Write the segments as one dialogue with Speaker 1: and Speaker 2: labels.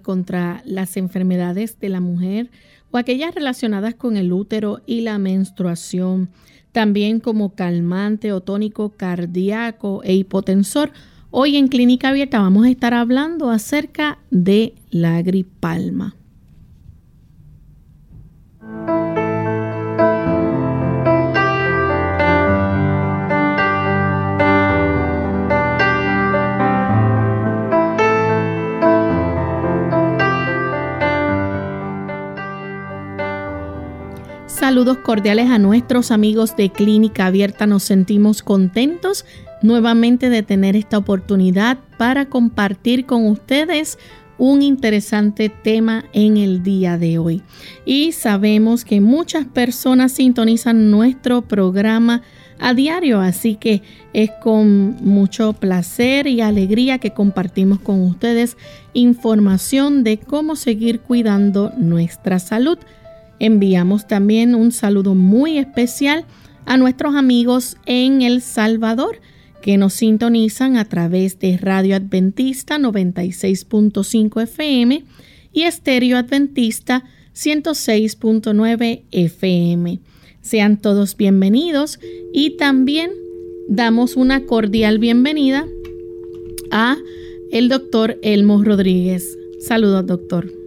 Speaker 1: Contra las enfermedades de la mujer o aquellas relacionadas con el útero y la menstruación, también como calmante o tónico cardíaco e hipotensor, hoy en Clínica Abierta vamos a estar hablando acerca de la gripalma. Saludos cordiales a nuestros amigos de Clínica Abierta. Nos sentimos contentos nuevamente de tener esta oportunidad para compartir con ustedes un interesante tema en el día de hoy. Y sabemos que muchas personas sintonizan nuestro programa a diario, así que es con mucho placer y alegría que compartimos con ustedes información de cómo seguir cuidando nuestra salud. Enviamos también un saludo muy especial a nuestros amigos en El Salvador que nos sintonizan a través de Radio Adventista 96.5 FM y Estéreo Adventista 106.9 FM. Sean todos bienvenidos y también damos una cordial bienvenida a el doctor Elmo Rodríguez. Saludos, doctor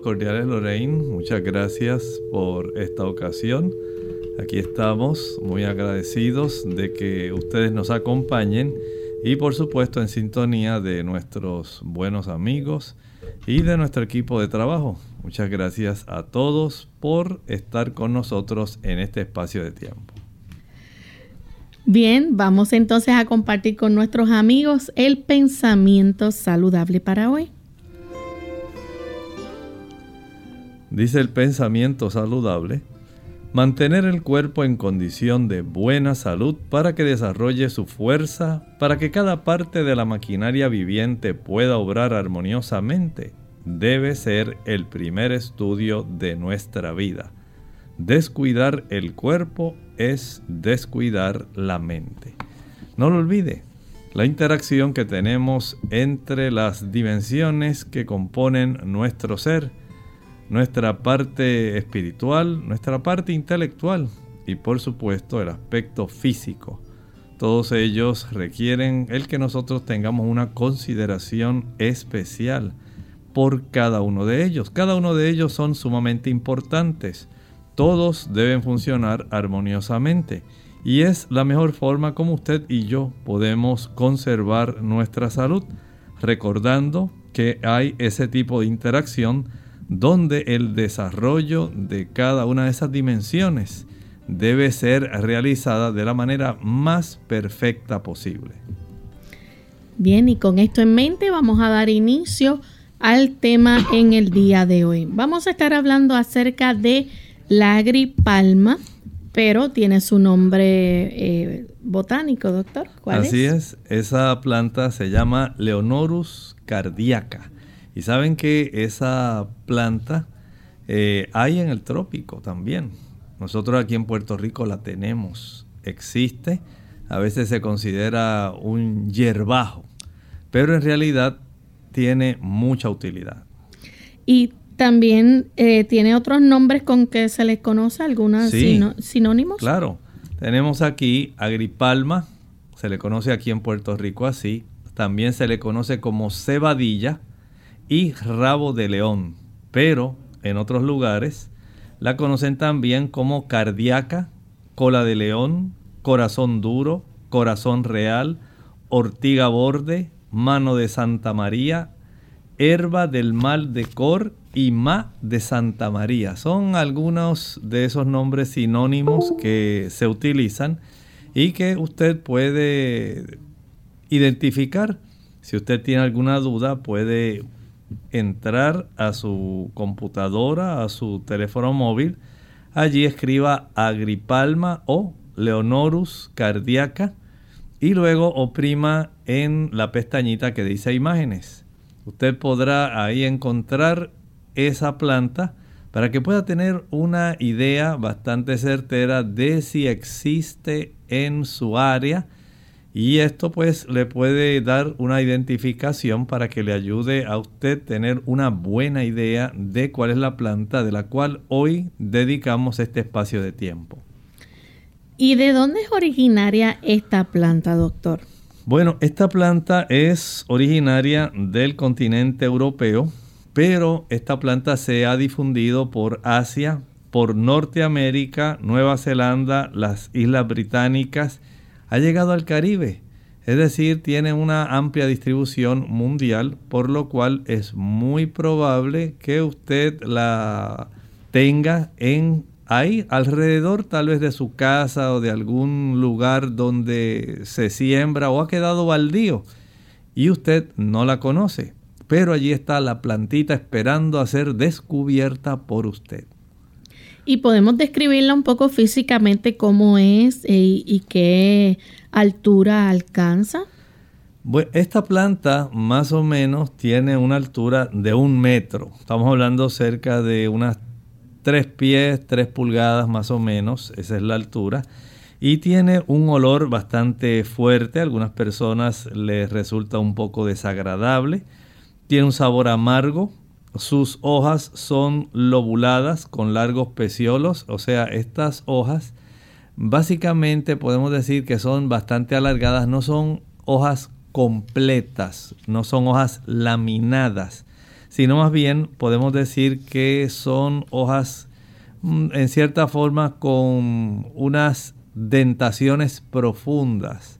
Speaker 2: cordiales Lorraine, muchas gracias por esta ocasión. Aquí estamos muy agradecidos de que ustedes nos acompañen y por supuesto en sintonía de nuestros buenos amigos y de nuestro equipo de trabajo. Muchas gracias a todos por estar con nosotros en este espacio de tiempo.
Speaker 1: Bien, vamos entonces a compartir con nuestros amigos el pensamiento saludable para hoy.
Speaker 2: Dice el pensamiento saludable, mantener el cuerpo en condición de buena salud para que desarrolle su fuerza, para que cada parte de la maquinaria viviente pueda obrar armoniosamente, debe ser el primer estudio de nuestra vida. Descuidar el cuerpo es descuidar la mente. No lo olvide, la interacción que tenemos entre las dimensiones que componen nuestro ser, nuestra parte espiritual, nuestra parte intelectual y por supuesto el aspecto físico. Todos ellos requieren el que nosotros tengamos una consideración especial por cada uno de ellos. Cada uno de ellos son sumamente importantes. Todos deben funcionar armoniosamente y es la mejor forma como usted y yo podemos conservar nuestra salud, recordando que hay ese tipo de interacción donde el desarrollo de cada una de esas dimensiones debe ser realizada de la manera más perfecta posible.
Speaker 1: Bien, y con esto en mente vamos a dar inicio al tema en el día de hoy. Vamos a estar hablando acerca de la agripalma, pero tiene su nombre eh, botánico, doctor.
Speaker 2: ¿Cuál Así es, esa planta se llama Leonorus cardiaca y saben que esa planta eh, hay en el trópico también. Nosotros aquí en Puerto Rico la tenemos, existe. A veces se considera un hierbajo, pero en realidad tiene mucha utilidad.
Speaker 1: Y también eh, tiene otros nombres con que se les conoce, algunos sinónimos.
Speaker 2: Claro, tenemos aquí agripalma, se le conoce aquí en Puerto Rico así, también se le conoce como cebadilla y rabo de león, pero en otros lugares la conocen también como cardíaca, cola de león, corazón duro, corazón real, ortiga borde, mano de Santa María, herba del mal de Cor y ma de Santa María. Son algunos de esos nombres sinónimos que se utilizan y que usted puede identificar. Si usted tiene alguna duda, puede entrar a su computadora, a su teléfono móvil, allí escriba Agripalma o Leonorus cardíaca y luego oprima en la pestañita que dice imágenes. Usted podrá ahí encontrar esa planta para que pueda tener una idea bastante certera de si existe en su área y esto pues le puede dar una identificación para que le ayude a usted tener una buena idea de cuál es la planta de la cual hoy dedicamos este espacio de tiempo.
Speaker 1: ¿Y de dónde es originaria esta planta, doctor?
Speaker 2: Bueno, esta planta es originaria del continente europeo, pero esta planta se ha difundido por Asia, por Norteamérica, Nueva Zelanda, las Islas Británicas, ha llegado al Caribe. Es decir, tiene una amplia distribución mundial, por lo cual es muy probable que usted la tenga en ahí alrededor tal vez de su casa o de algún lugar donde se siembra o ha quedado baldío y usted no la conoce. Pero allí está la plantita esperando a ser descubierta por usted.
Speaker 1: Y podemos describirla un poco físicamente cómo es eh, y qué altura alcanza.
Speaker 2: Esta planta más o menos tiene una altura de un metro. Estamos hablando cerca de unas tres pies, tres pulgadas más o menos. Esa es la altura. Y tiene un olor bastante fuerte. A algunas personas les resulta un poco desagradable. Tiene un sabor amargo, sus hojas son lobuladas con largos peciolos, o sea, estas hojas básicamente podemos decir que son bastante alargadas, no son hojas completas, no son hojas laminadas, sino más bien podemos decir que son hojas mm, en cierta forma con unas dentaciones profundas.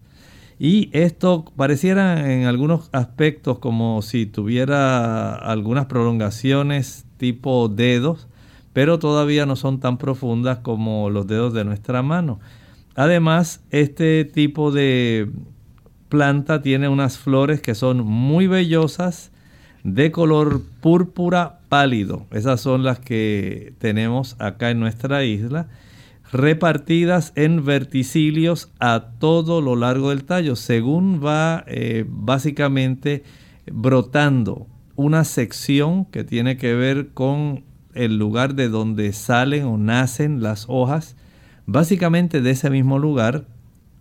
Speaker 2: Y esto pareciera en algunos aspectos como si tuviera algunas prolongaciones tipo dedos, pero todavía no son tan profundas como los dedos de nuestra mano. Además, este tipo de planta tiene unas flores que son muy vellosas, de color púrpura pálido. Esas son las que tenemos acá en nuestra isla repartidas en verticilios a todo lo largo del tallo, según va eh, básicamente brotando una sección que tiene que ver con el lugar de donde salen o nacen las hojas, básicamente de ese mismo lugar,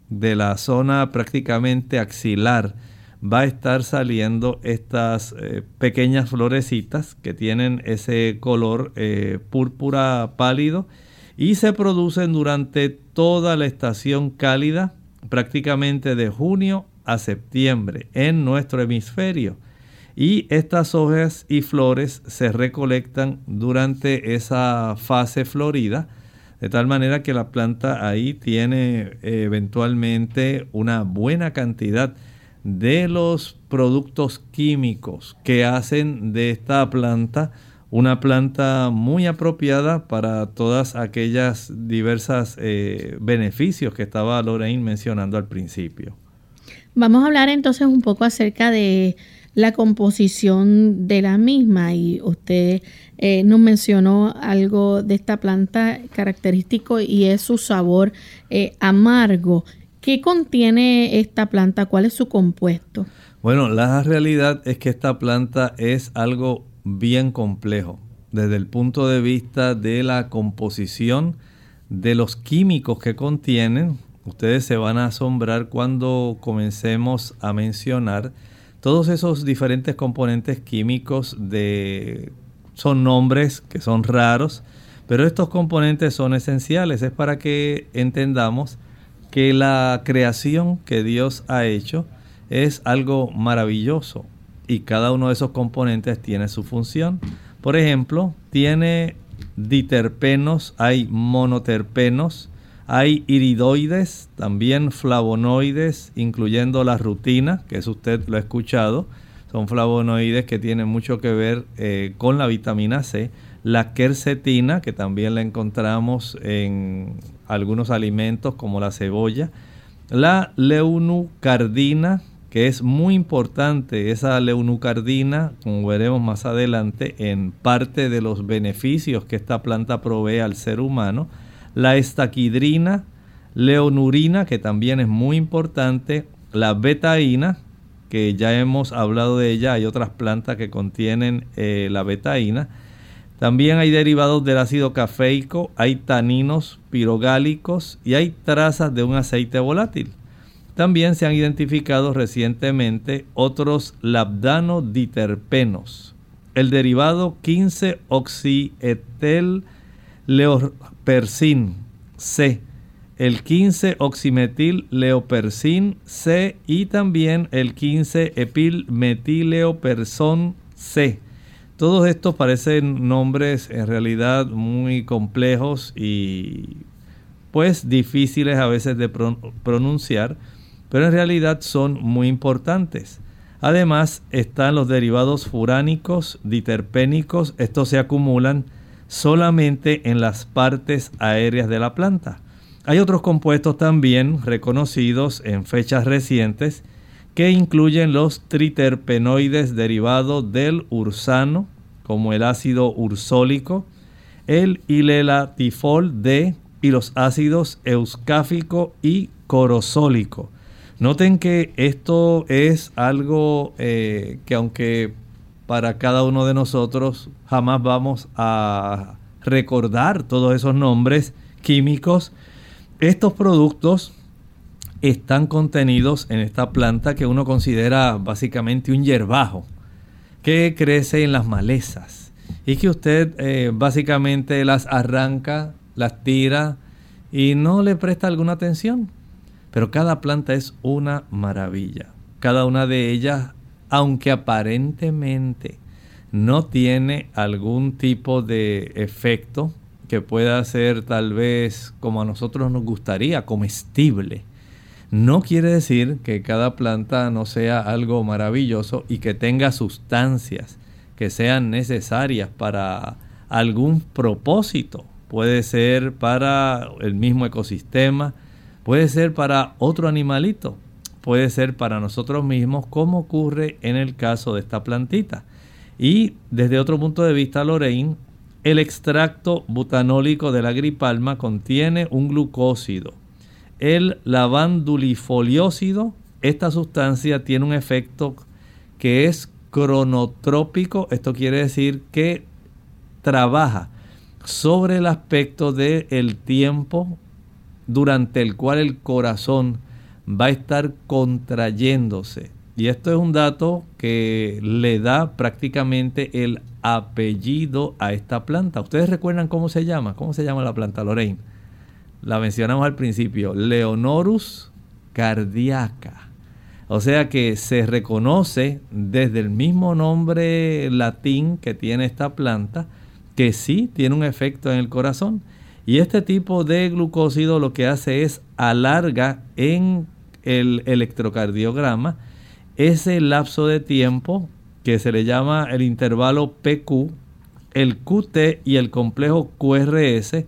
Speaker 2: de la zona prácticamente axilar, va a estar saliendo estas eh, pequeñas florecitas que tienen ese color eh, púrpura pálido y se producen durante toda la estación cálida, prácticamente de junio a septiembre en nuestro hemisferio. Y estas hojas y flores se recolectan durante esa fase florida, de tal manera que la planta ahí tiene eventualmente una buena cantidad de los productos químicos que hacen de esta planta una planta muy apropiada para todas aquellas diversas eh, beneficios que estaba Lorraine mencionando al principio.
Speaker 1: Vamos a hablar entonces un poco acerca de la composición de la misma y usted eh, nos mencionó algo de esta planta característico y es su sabor eh, amargo. ¿Qué contiene esta planta? ¿Cuál es su compuesto?
Speaker 2: Bueno, la realidad es que esta planta es algo bien complejo desde el punto de vista de la composición de los químicos que contienen. Ustedes se van a asombrar cuando comencemos a mencionar todos esos diferentes componentes químicos de son nombres que son raros, pero estos componentes son esenciales. Es para que entendamos que la creación que Dios ha hecho es algo maravilloso y cada uno de esos componentes tiene su función. Por ejemplo, tiene diterpenos, hay monoterpenos, hay iridoides, también flavonoides, incluyendo la rutina, que es usted lo ha escuchado. Son flavonoides que tienen mucho que ver eh, con la vitamina C. La quercetina, que también la encontramos en algunos alimentos como la cebolla. La leunucardina, que es muy importante, esa leunucardina, como veremos más adelante, en parte de los beneficios que esta planta provee al ser humano la estaquidrina, leonurina, que también es muy importante, la betaína, que ya hemos hablado de ella, hay otras plantas que contienen eh, la betaína. También hay derivados del ácido cafeico, hay taninos pirogálicos y hay trazas de un aceite volátil. También se han identificado recientemente otros labdanoditerpenos. El derivado 15-oxietel leopersin C, el 15 oximetil leopersin C y también el 15 epilmetileoperson C. Todos estos parecen nombres en realidad muy complejos y pues difíciles a veces de pronunciar, pero en realidad son muy importantes. Además están los derivados furánicos, diterpénicos, estos se acumulan solamente en las partes aéreas de la planta. Hay otros compuestos también reconocidos en fechas recientes que incluyen los triterpenoides derivados del ursano, como el ácido ursólico, el ilelatifol D y los ácidos euscáfico y corosólico. Noten que esto es algo eh, que aunque para cada uno de nosotros. Jamás vamos a recordar todos esos nombres químicos. Estos productos están contenidos en esta planta que uno considera básicamente un hierbajo que crece en las malezas y que usted eh, básicamente las arranca, las tira y no le presta alguna atención. Pero cada planta es una maravilla. Cada una de ellas aunque aparentemente no tiene algún tipo de efecto que pueda ser tal vez como a nosotros nos gustaría, comestible. No quiere decir que cada planta no sea algo maravilloso y que tenga sustancias que sean necesarias para algún propósito. Puede ser para el mismo ecosistema, puede ser para otro animalito puede ser para nosotros mismos, como ocurre en el caso de esta plantita. Y desde otro punto de vista, Lorraine, el extracto butanólico de la gripalma contiene un glucósido. El lavandulifoliósido, esta sustancia tiene un efecto que es cronotrópico, esto quiere decir que trabaja sobre el aspecto del tiempo durante el cual el corazón va a estar contrayéndose. Y esto es un dato que le da prácticamente el apellido a esta planta. ¿Ustedes recuerdan cómo se llama? ¿Cómo se llama la planta, Lorraine? La mencionamos al principio, Leonorus cardiaca. O sea que se reconoce desde el mismo nombre latín que tiene esta planta que sí tiene un efecto en el corazón. Y este tipo de glucósido lo que hace es alarga en el electrocardiograma, ese lapso de tiempo que se le llama el intervalo PQ, el QT y el complejo QRS,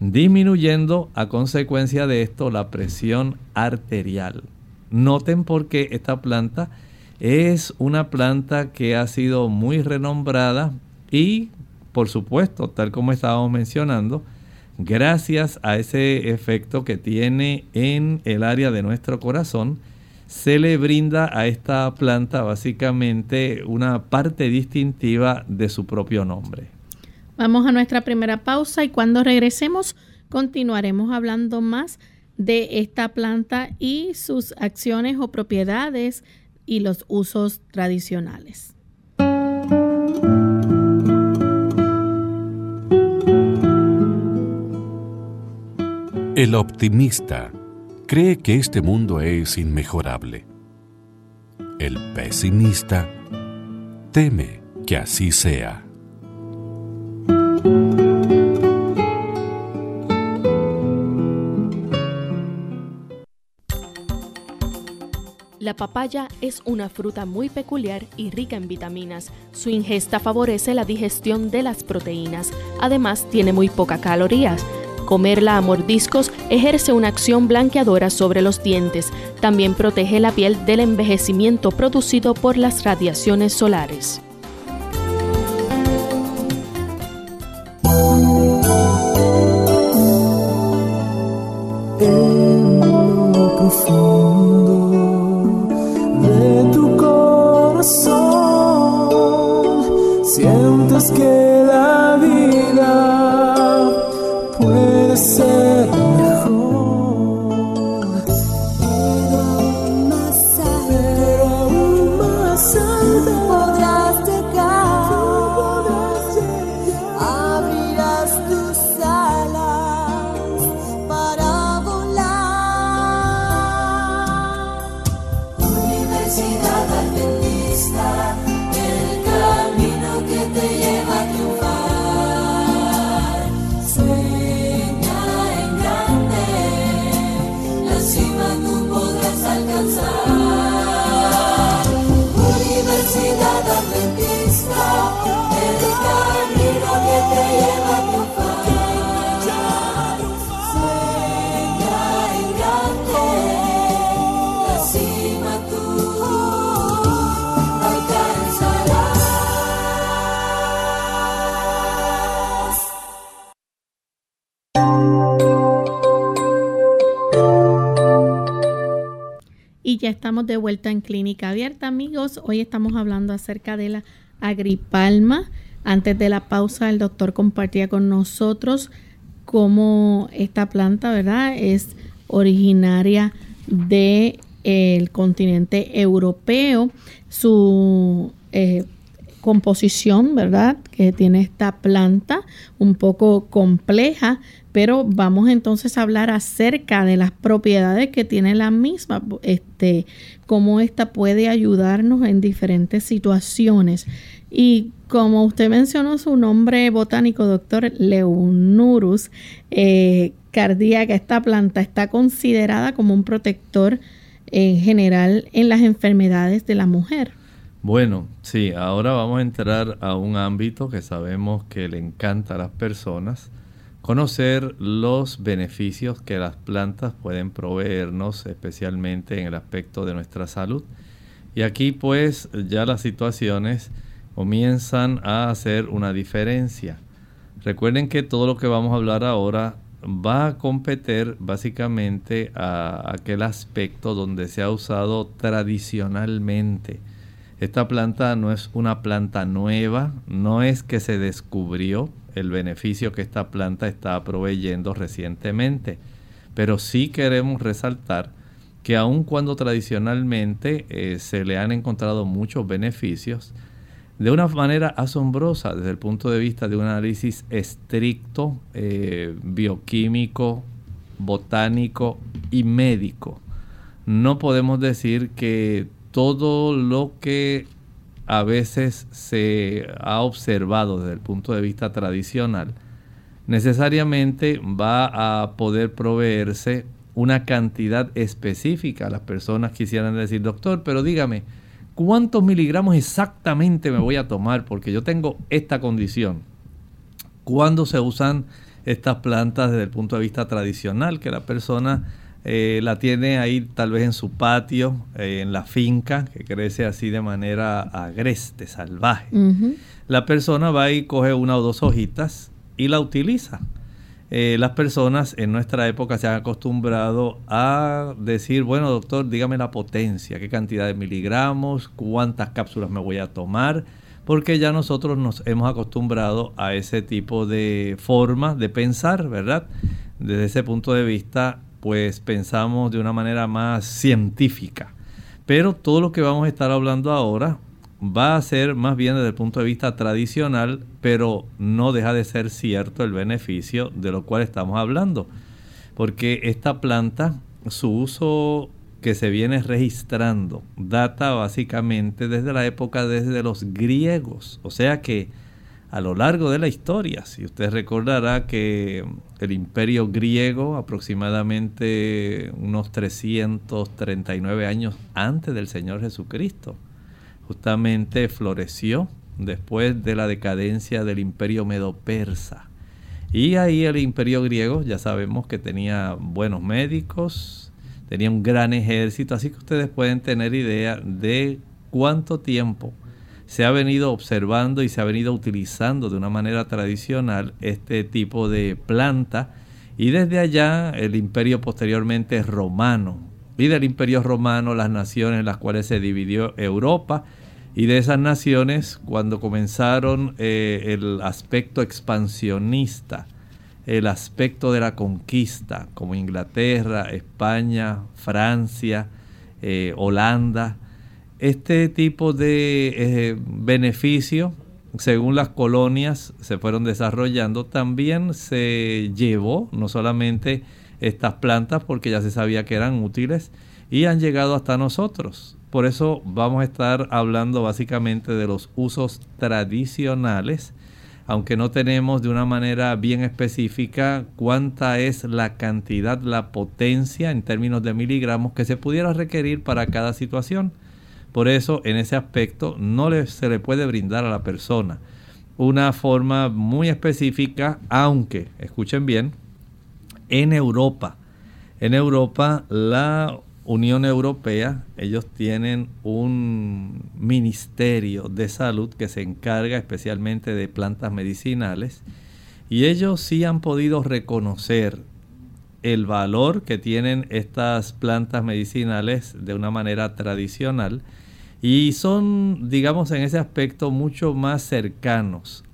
Speaker 2: disminuyendo a consecuencia de esto la presión arterial. Noten por qué esta planta es una planta que ha sido muy renombrada y, por supuesto, tal como estábamos mencionando, gracias a ese efecto que tiene en el área de nuestro corazón, se le brinda a esta planta básicamente una parte distintiva de su propio nombre.
Speaker 1: Vamos a nuestra primera pausa y cuando regresemos continuaremos hablando más de esta planta y sus acciones o propiedades y los usos tradicionales.
Speaker 3: El optimista cree que este mundo es inmejorable. El pesimista teme que así sea.
Speaker 4: La papaya es una fruta muy peculiar y rica en vitaminas. Su ingesta favorece la digestión de las proteínas. Además, tiene muy pocas calorías. Comerla a mordiscos ejerce una acción blanqueadora sobre los dientes. También protege la piel del envejecimiento producido por las radiaciones solares.
Speaker 1: Estamos de vuelta en Clínica Abierta, amigos. Hoy estamos hablando acerca de la agripalma. Antes de la pausa, el doctor compartía con nosotros cómo esta planta, ¿verdad?, es originaria del el continente europeo. Su eh, composición, ¿verdad?, que tiene esta planta un poco compleja, pero vamos entonces a hablar acerca de las propiedades que tiene la misma, este, cómo esta puede ayudarnos en diferentes situaciones. Y como usted mencionó su nombre botánico, doctor Leonurus eh, cardíaca, esta planta está considerada como un protector en general en las enfermedades de la mujer.
Speaker 2: Bueno, sí, ahora vamos a entrar a un ámbito que sabemos que le encanta a las personas conocer los beneficios que las plantas pueden proveernos, especialmente en el aspecto de nuestra salud. Y aquí pues ya las situaciones comienzan a hacer una diferencia. Recuerden que todo lo que vamos a hablar ahora va a competir básicamente a aquel aspecto donde se ha usado tradicionalmente. Esta planta no es una planta nueva, no es que se descubrió, el beneficio que esta planta está proveyendo recientemente. Pero sí queremos resaltar que aun cuando tradicionalmente eh, se le han encontrado muchos beneficios, de una manera asombrosa desde el punto de vista de un análisis estricto, eh, bioquímico, botánico y médico. No podemos decir que todo lo que a veces se ha observado desde el punto de vista tradicional, necesariamente va a poder proveerse una cantidad específica. Las personas quisieran decir, doctor, pero dígame, ¿cuántos miligramos exactamente me voy a tomar? Porque yo tengo esta condición. ¿Cuándo se usan estas plantas desde el punto de vista tradicional? Que la persona eh, la tiene ahí tal vez en su patio, eh, en la finca, que crece así de manera agreste, salvaje. La persona va y coge una o dos hojitas y la utiliza. Eh, las personas en nuestra época se han acostumbrado a decir, bueno doctor, dígame la potencia, qué cantidad de miligramos, cuántas cápsulas me voy a tomar, porque ya nosotros nos hemos acostumbrado a ese tipo de forma de pensar, ¿verdad? Desde ese punto de vista pues pensamos de una manera más científica. Pero todo lo que vamos a estar hablando ahora va a ser más bien desde el punto de vista tradicional, pero no deja de ser cierto el beneficio de lo cual estamos hablando. porque esta planta, su uso que se viene registrando, data básicamente desde la época desde los griegos, o sea que a lo largo de la historia. Si usted recordará que el imperio griego, aproximadamente unos 339 años antes del Señor Jesucristo, justamente floreció después de la decadencia del imperio medo-persa. Y ahí el imperio griego ya sabemos que tenía buenos médicos, tenía un gran ejército, así que ustedes pueden tener idea de cuánto tiempo se ha venido observando y se ha venido utilizando de una manera tradicional este tipo de planta. Y desde allá el imperio posteriormente romano. Y del imperio romano las naciones en las cuales se dividió Europa. Y de esas naciones cuando comenzaron eh, el aspecto expansionista el aspecto de la conquista como Inglaterra, España, Francia, eh, Holanda este tipo de eh, beneficio, según las colonias se fueron desarrollando, también se llevó no solamente estas plantas porque ya se sabía que eran útiles y han llegado hasta nosotros. Por eso vamos a estar hablando básicamente de los usos tradicionales, aunque no tenemos de una manera bien específica cuánta es la cantidad, la potencia en términos de miligramos que se pudiera requerir para cada situación. Por eso, en ese aspecto, no se le puede brindar a la persona una forma muy específica, aunque, escuchen bien, en Europa, en Europa la Unión Europea, ellos tienen un ministerio de salud que se encarga especialmente de plantas medicinales y ellos sí han podido reconocer el valor que tienen estas plantas medicinales de una manera tradicional y son, digamos, en ese aspecto mucho más cercanos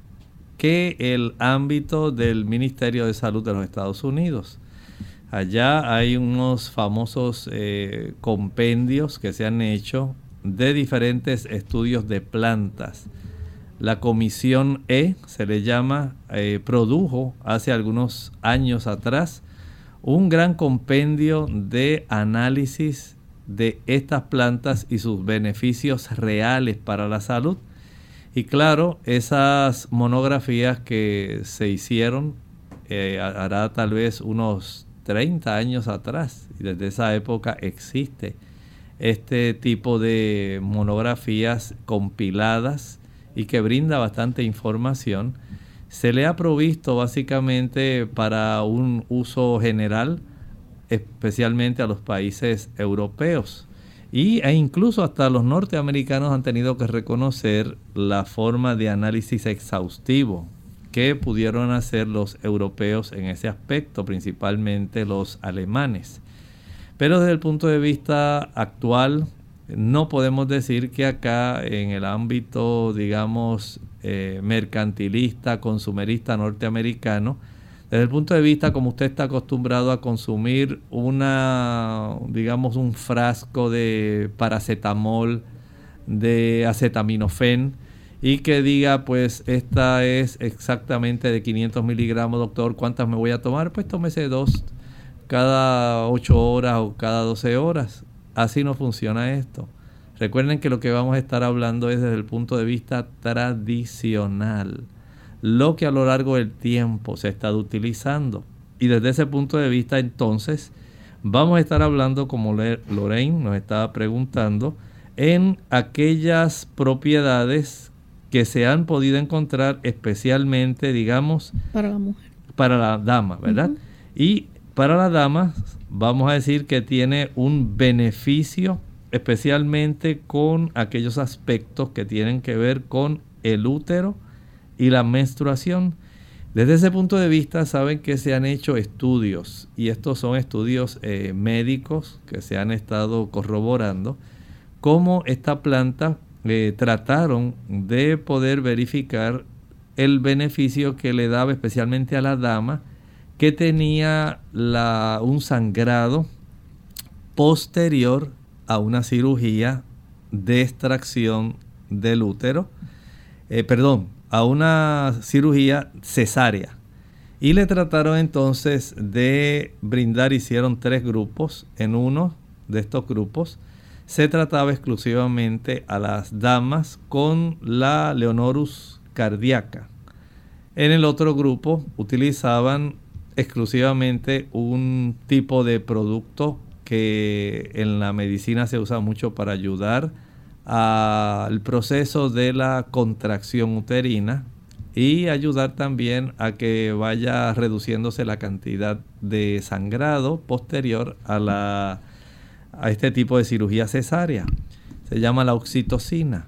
Speaker 2: que el ámbito del Ministerio de Salud de los Estados Unidos. Allá hay unos famosos eh, compendios que se han hecho de diferentes estudios de plantas. La Comisión E, se le llama, eh, produjo hace algunos años atrás un gran compendio de análisis de estas plantas y sus beneficios reales para la salud. Y claro, esas monografías que se hicieron eh, hará tal vez unos 30 años atrás, y desde esa época existe este tipo de monografías compiladas y que brinda bastante información. Se le ha provisto básicamente para un uso general especialmente a los países europeos. Y, e incluso hasta los norteamericanos han tenido que reconocer la forma de análisis exhaustivo que pudieron hacer los europeos en ese aspecto, principalmente los alemanes. Pero desde el punto de vista actual, no podemos decir que acá en el ámbito, digamos, eh, mercantilista, consumerista norteamericano, desde el punto de vista como usted está acostumbrado a consumir una, digamos, un frasco de paracetamol, de acetaminofén, y que diga, pues esta es exactamente de 500 miligramos, doctor, ¿cuántas me voy a tomar? Pues tómese dos cada 8 horas o cada 12 horas. Así no funciona esto. Recuerden que lo que vamos a estar hablando es desde el punto de vista tradicional lo que a lo largo del tiempo se ha estado utilizando. Y desde ese punto de vista entonces vamos a estar hablando, como Lorraine nos estaba preguntando, en aquellas propiedades que se han podido encontrar especialmente, digamos,
Speaker 1: para la mujer.
Speaker 2: Para la dama, ¿verdad? Y para la dama vamos a decir que tiene un beneficio especialmente con aquellos aspectos que tienen que ver con el útero, y la menstruación. Desde ese punto de vista saben que se han hecho estudios y estos son estudios eh, médicos que se han estado corroborando cómo esta planta eh, trataron de poder verificar el beneficio que le daba especialmente a la dama que tenía la, un sangrado posterior a una cirugía de extracción del útero, eh, perdón, a una cirugía cesárea. Y le trataron entonces de brindar, hicieron tres grupos. En uno de estos grupos se trataba exclusivamente a las damas con la Leonorus cardíaca. En el otro grupo utilizaban exclusivamente un tipo de producto que en la medicina se usa mucho para ayudar al proceso de la contracción uterina y ayudar también a que vaya reduciéndose la cantidad de sangrado posterior a, la, a este tipo de cirugía cesárea. Se llama la oxitocina.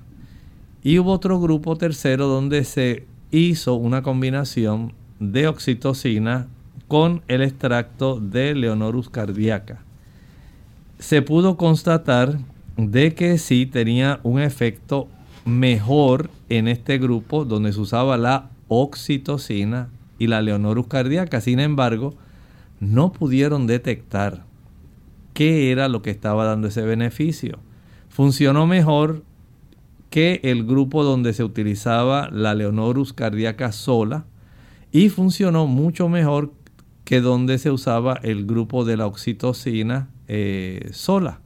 Speaker 2: Y hubo otro grupo tercero donde se hizo una combinación de oxitocina con el extracto de Leonorus cardíaca. Se pudo constatar de que sí tenía un efecto mejor en este grupo donde se usaba la oxitocina y la Leonorus cardíaca. Sin embargo, no pudieron detectar qué era lo que estaba dando ese beneficio. Funcionó mejor que el grupo donde se utilizaba la Leonorus cardíaca sola y funcionó mucho mejor que donde se usaba el grupo de la oxitocina eh, sola.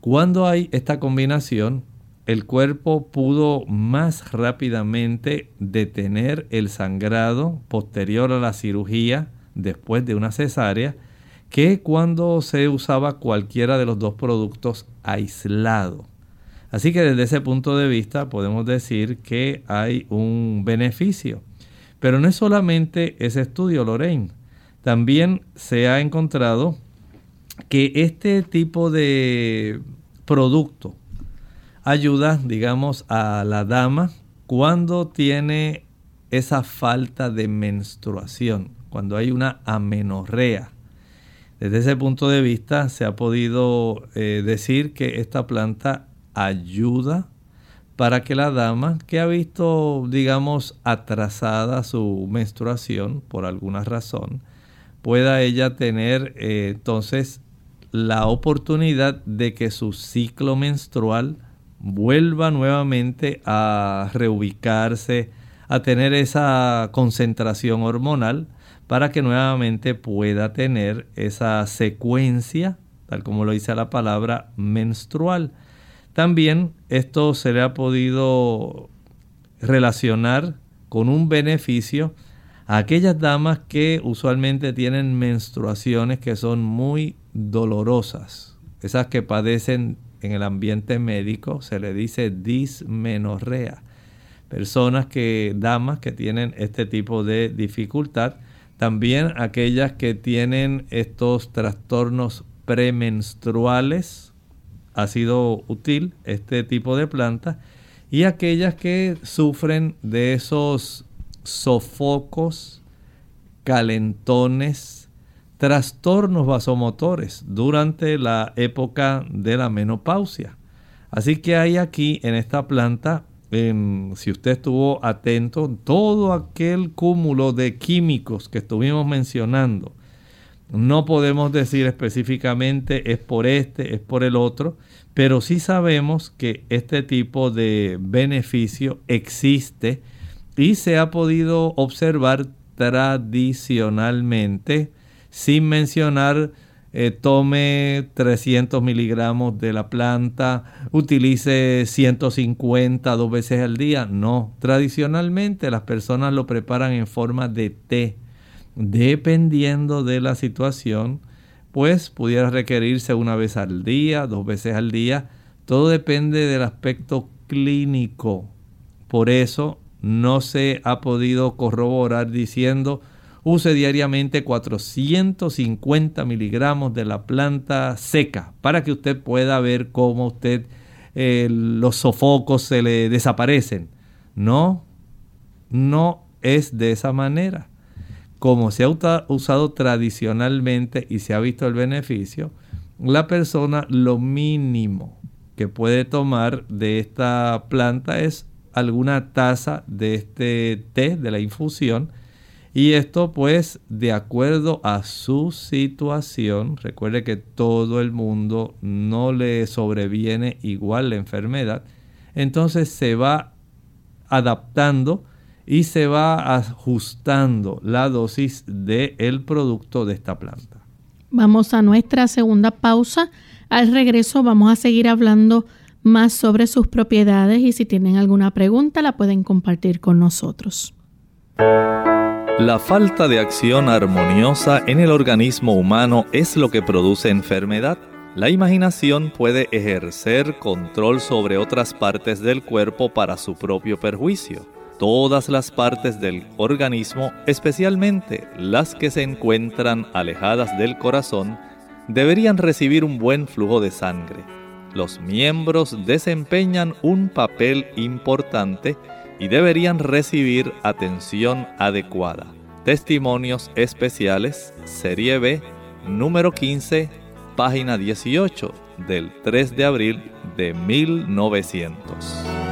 Speaker 2: Cuando hay esta combinación, el cuerpo pudo más rápidamente detener el sangrado posterior a la cirugía después de una cesárea que cuando se usaba cualquiera de los dos productos aislado. Así que desde ese punto de vista podemos decir que hay un beneficio. Pero no es solamente ese estudio, Lorraine. También se ha encontrado que este tipo de producto ayuda, digamos, a la dama cuando tiene esa falta de menstruación, cuando hay una amenorrea. Desde ese punto de vista se ha podido eh, decir que esta planta ayuda para que la dama que ha visto, digamos, atrasada su menstruación por alguna razón, pueda ella tener eh, entonces la oportunidad de que su ciclo menstrual vuelva nuevamente a reubicarse, a tener esa concentración hormonal para que nuevamente pueda tener esa secuencia, tal como lo dice la palabra, menstrual. También esto se le ha podido relacionar con un beneficio aquellas damas que usualmente tienen menstruaciones que son muy dolorosas, esas que padecen en el ambiente médico se le dice dismenorrea. Personas que, damas que tienen este tipo de dificultad, también aquellas que tienen estos trastornos premenstruales, ha sido útil este tipo de planta, y aquellas que sufren de esos sofocos, calentones, trastornos vasomotores durante la época de la menopausia. Así que hay aquí en esta planta, si usted estuvo atento, todo aquel cúmulo de químicos que estuvimos mencionando. No podemos decir específicamente es por este, es por el otro, pero sí sabemos que este tipo de beneficio existe y se ha podido observar tradicionalmente sin mencionar eh, tome 300 miligramos de la planta, utilice 150 dos veces al día. No, tradicionalmente las personas lo preparan en forma de té. Dependiendo de la situación, pues pudiera requerirse una vez al día, dos veces al día. Todo depende del aspecto clínico. Por eso no se ha podido corroborar diciendo use diariamente 450 miligramos de la planta seca para que usted pueda ver cómo usted eh, los sofocos se le desaparecen. No, no es de esa manera. Como se ha usado tradicionalmente y se ha visto el beneficio, la persona lo mínimo que puede tomar de esta planta es alguna taza de este té, de la infusión, y esto pues de acuerdo a su situación, recuerde que todo el mundo no le sobreviene igual la enfermedad, entonces se va adaptando y se va ajustando la dosis del el producto de esta planta.
Speaker 1: Vamos a nuestra segunda pausa. Al regreso vamos a seguir hablando más sobre sus propiedades y si tienen alguna pregunta la pueden compartir con nosotros.
Speaker 5: La falta de acción armoniosa en el organismo humano es lo que produce enfermedad. La imaginación puede ejercer control sobre otras partes del cuerpo para su propio perjuicio. Todas las partes del organismo, especialmente las que se encuentran alejadas del corazón, deberían recibir un buen flujo de sangre los miembros desempeñan un papel importante y deberían recibir atención adecuada. Testimonios especiales, Serie B, número 15, página 18, del 3 de abril de 1900.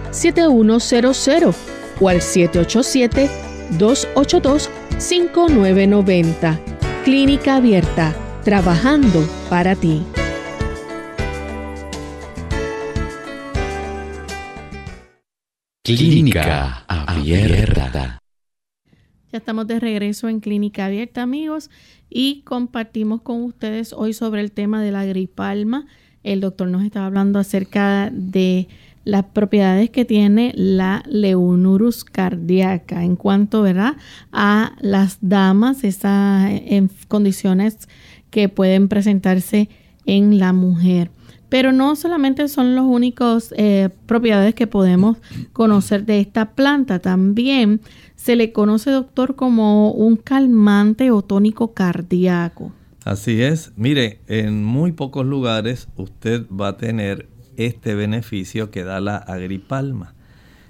Speaker 1: 7100 o al 787-282-5990. Clínica Abierta, trabajando para ti.
Speaker 6: Clínica Abierta.
Speaker 1: Ya estamos de regreso en Clínica Abierta, amigos, y compartimos con ustedes hoy sobre el tema de la gripalma. El doctor nos estaba hablando acerca de las propiedades que tiene la leonurus cardíaca en cuanto ¿verdad? a las damas, esas en condiciones que pueden presentarse en la mujer. Pero no solamente son los únicos eh, propiedades que podemos conocer de esta planta, también se le conoce, doctor, como un calmante o tónico cardíaco.
Speaker 2: Así es. Mire, en muy pocos lugares usted va a tener este beneficio que da la agripalma.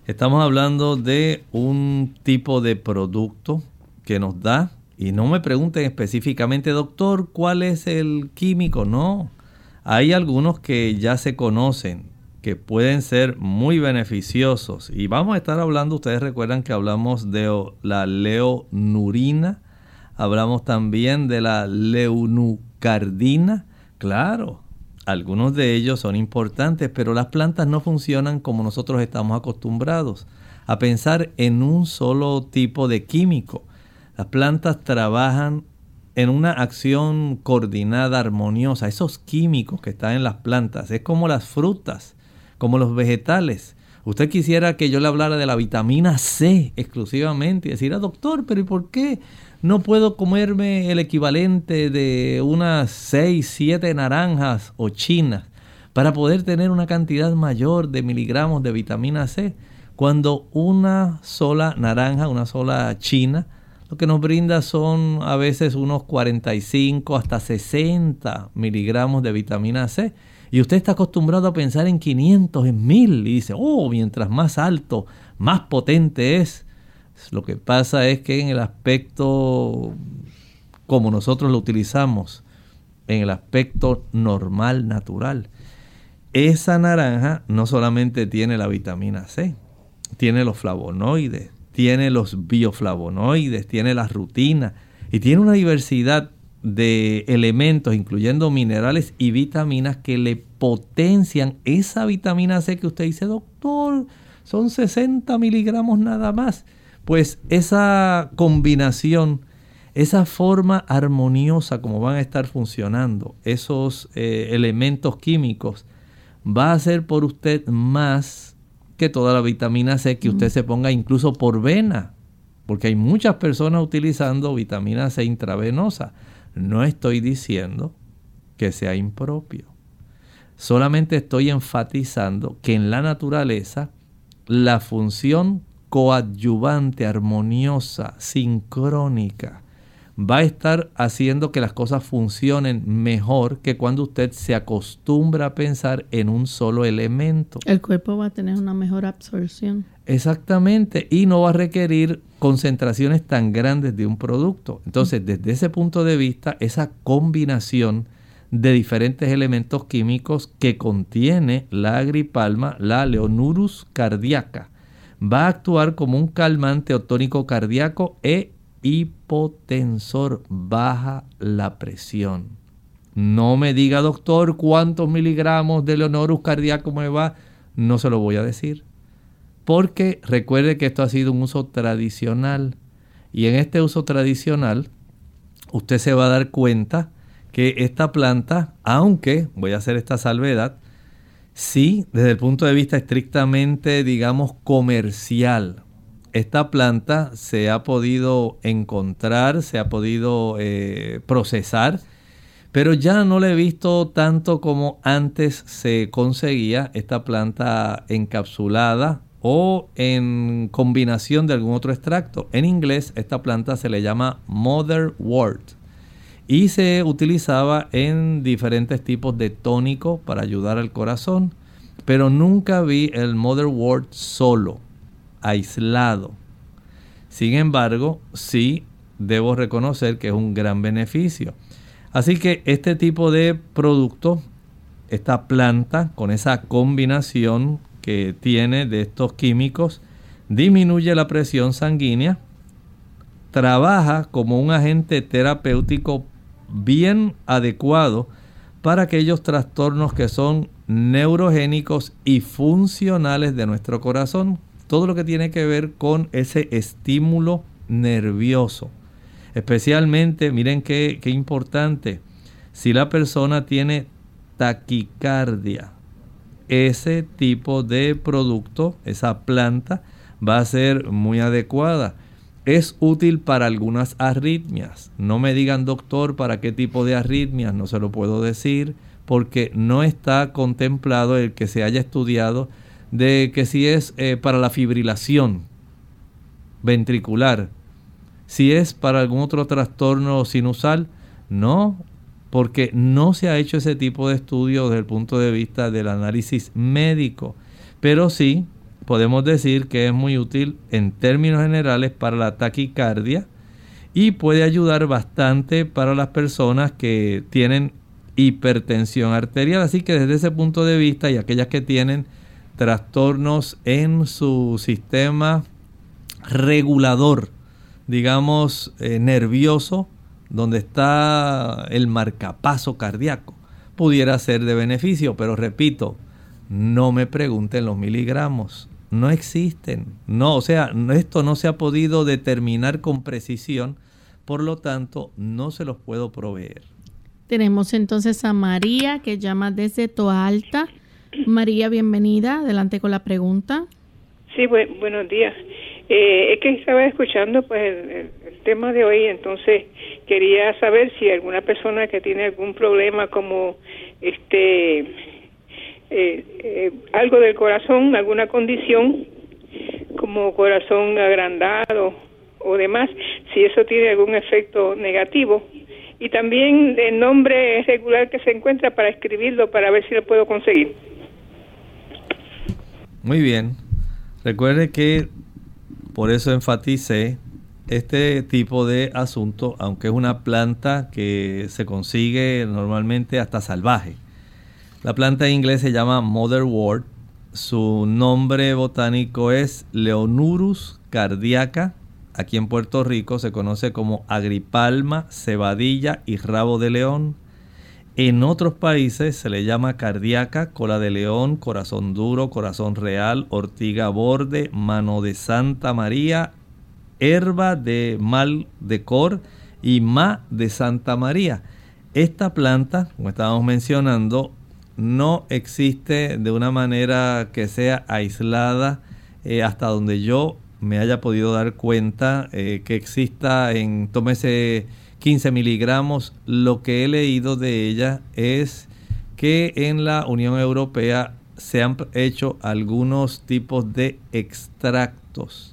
Speaker 2: Estamos hablando de un tipo de producto que nos da, y no me pregunten específicamente, doctor, ¿cuál es el químico? No, hay algunos que ya se conocen, que pueden ser muy beneficiosos. Y vamos a estar hablando, ustedes recuerdan que hablamos de la leonurina, hablamos también de la leunucardina. Claro, algunos de ellos son importantes, pero las plantas no funcionan como nosotros estamos acostumbrados a pensar en un solo tipo de químico. Las plantas trabajan en una acción coordinada, armoniosa. Esos químicos que están en las plantas es como las frutas, como los vegetales. Usted quisiera que yo le hablara de la vitamina C exclusivamente y decir, ah, doctor, pero ¿y por qué no puedo comerme el equivalente de unas 6, 7 naranjas o chinas para poder tener una cantidad mayor de miligramos de vitamina C? Cuando una sola naranja, una sola china, lo que nos brinda son a veces unos 45 hasta 60 miligramos de vitamina C. Y usted está acostumbrado a pensar en 500, en 1000 y dice, oh, mientras más alto, más potente es. Lo que pasa es que en el aspecto como nosotros lo utilizamos, en el aspecto normal, natural, esa naranja no solamente tiene la vitamina C, tiene los flavonoides, tiene los bioflavonoides, tiene la rutina y tiene una diversidad de elementos, incluyendo minerales y vitaminas, que le potencian esa vitamina C que usted dice, doctor, son 60 miligramos nada más. Pues esa combinación, esa forma armoniosa como van a estar funcionando esos eh, elementos químicos, va a ser por usted más que toda la vitamina C que usted se ponga incluso por vena porque hay muchas personas utilizando vitamina C intravenosa. No estoy diciendo que sea impropio. Solamente estoy enfatizando que en la naturaleza la función coadyuvante, armoniosa, sincrónica, va a estar haciendo que las cosas funcionen mejor que cuando usted se acostumbra a pensar en un solo elemento.
Speaker 1: El cuerpo va a tener una mejor absorción.
Speaker 2: Exactamente, y no va a requerir concentraciones tan grandes de un producto. Entonces, desde ese punto de vista, esa combinación de diferentes elementos químicos que contiene la agripalma, la leonurus cardíaca, va a actuar como un calmante o tónico cardíaco e hipotensor, baja la presión. No me diga, doctor, cuántos miligramos de leonurus cardíaco me va, no se lo voy a decir. Porque recuerde que esto ha sido un uso tradicional. Y en este uso tradicional, usted se va a dar cuenta que esta planta, aunque voy a hacer esta salvedad, sí, desde el punto de vista estrictamente, digamos, comercial, esta planta se ha podido encontrar, se ha podido eh, procesar, pero ya no la he visto tanto como antes se conseguía esta planta encapsulada o en combinación de algún otro extracto. En inglés esta planta se le llama motherwort y se utilizaba en diferentes tipos de tónico para ayudar al corazón, pero nunca vi el motherwort solo, aislado. Sin embargo, sí debo reconocer que es un gran beneficio. Así que este tipo de producto, esta planta con esa combinación que tiene de estos químicos, disminuye la presión sanguínea, trabaja como un agente terapéutico bien adecuado para aquellos trastornos que son neurogénicos y funcionales de nuestro corazón. Todo lo que tiene que ver con ese estímulo nervioso. Especialmente, miren qué, qué importante, si la persona tiene taquicardia, ese tipo de producto, esa planta, va a ser muy adecuada es útil para algunas arritmias. No me digan, doctor, para qué tipo de arritmias, no se lo puedo decir, porque no está contemplado el que se haya estudiado de que si es eh, para la fibrilación ventricular, si es para algún otro trastorno sinusal, no, porque no se ha hecho ese tipo de estudio desde el punto de vista del análisis médico, pero sí podemos decir que es muy útil en términos generales para la taquicardia y puede ayudar bastante para las personas que tienen hipertensión arterial. Así que desde ese punto de vista y aquellas que tienen trastornos en su sistema regulador, digamos, eh, nervioso, donde está el marcapaso cardíaco, pudiera ser de beneficio. Pero repito, no me pregunten los miligramos no existen. No, o sea, esto no se ha podido determinar con precisión, por lo tanto, no se los puedo proveer.
Speaker 1: Tenemos entonces a María que llama desde Toalta. María, bienvenida. Adelante con la pregunta.
Speaker 7: Sí, buenos días. Eh, es que estaba escuchando pues el, tema de hoy, entonces quería saber si alguna persona que tiene algún problema como este eh, eh, algo del corazón, alguna condición como corazón agrandado o demás, si eso tiene algún efecto negativo. Y también el nombre regular que se encuentra para escribirlo para ver si lo puedo conseguir.
Speaker 2: Muy bien. Recuerde que por eso enfaticé este tipo de asunto, aunque es una planta que se consigue normalmente hasta salvaje la planta en inglés se llama Motherwort. Su nombre botánico es Leonurus cardiaca. Aquí en Puerto Rico se conoce como agripalma, cebadilla y rabo de león. En otros países se le llama cardíaca, cola de león, corazón duro, corazón real, ortiga borde, mano de Santa María, herba de mal de cor y ma de Santa María. Esta planta, como estábamos mencionando, no existe de una manera que sea aislada eh, hasta donde yo me haya podido dar cuenta eh, que exista en, tómese 15 miligramos, lo que he leído de ella es que en la Unión Europea se han hecho algunos tipos de extractos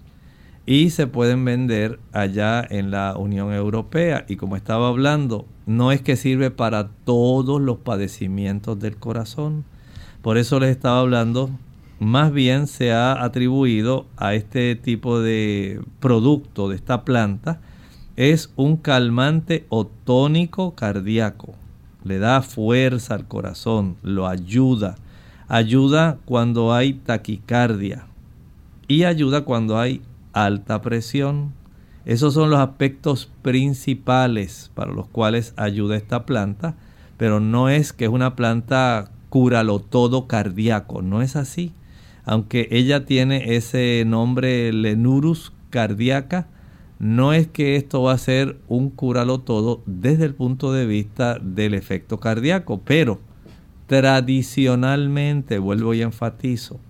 Speaker 2: y se pueden vender allá en la Unión Europea. Y como estaba hablando, no es que sirve para todos los padecimientos del corazón. Por eso les estaba hablando, más bien se ha atribuido a este tipo de producto de esta planta, es un calmante o tónico cardíaco. Le da fuerza al corazón, lo ayuda. Ayuda cuando hay taquicardia y ayuda cuando hay alta presión. Esos son los aspectos principales para los cuales ayuda esta planta, pero no es que es una planta cúralo todo cardíaco, no es así. Aunque ella tiene ese nombre Lenurus cardíaca, no es que esto va a ser un cúralo todo desde el punto de vista del efecto cardíaco, pero tradicionalmente, vuelvo y enfatizo,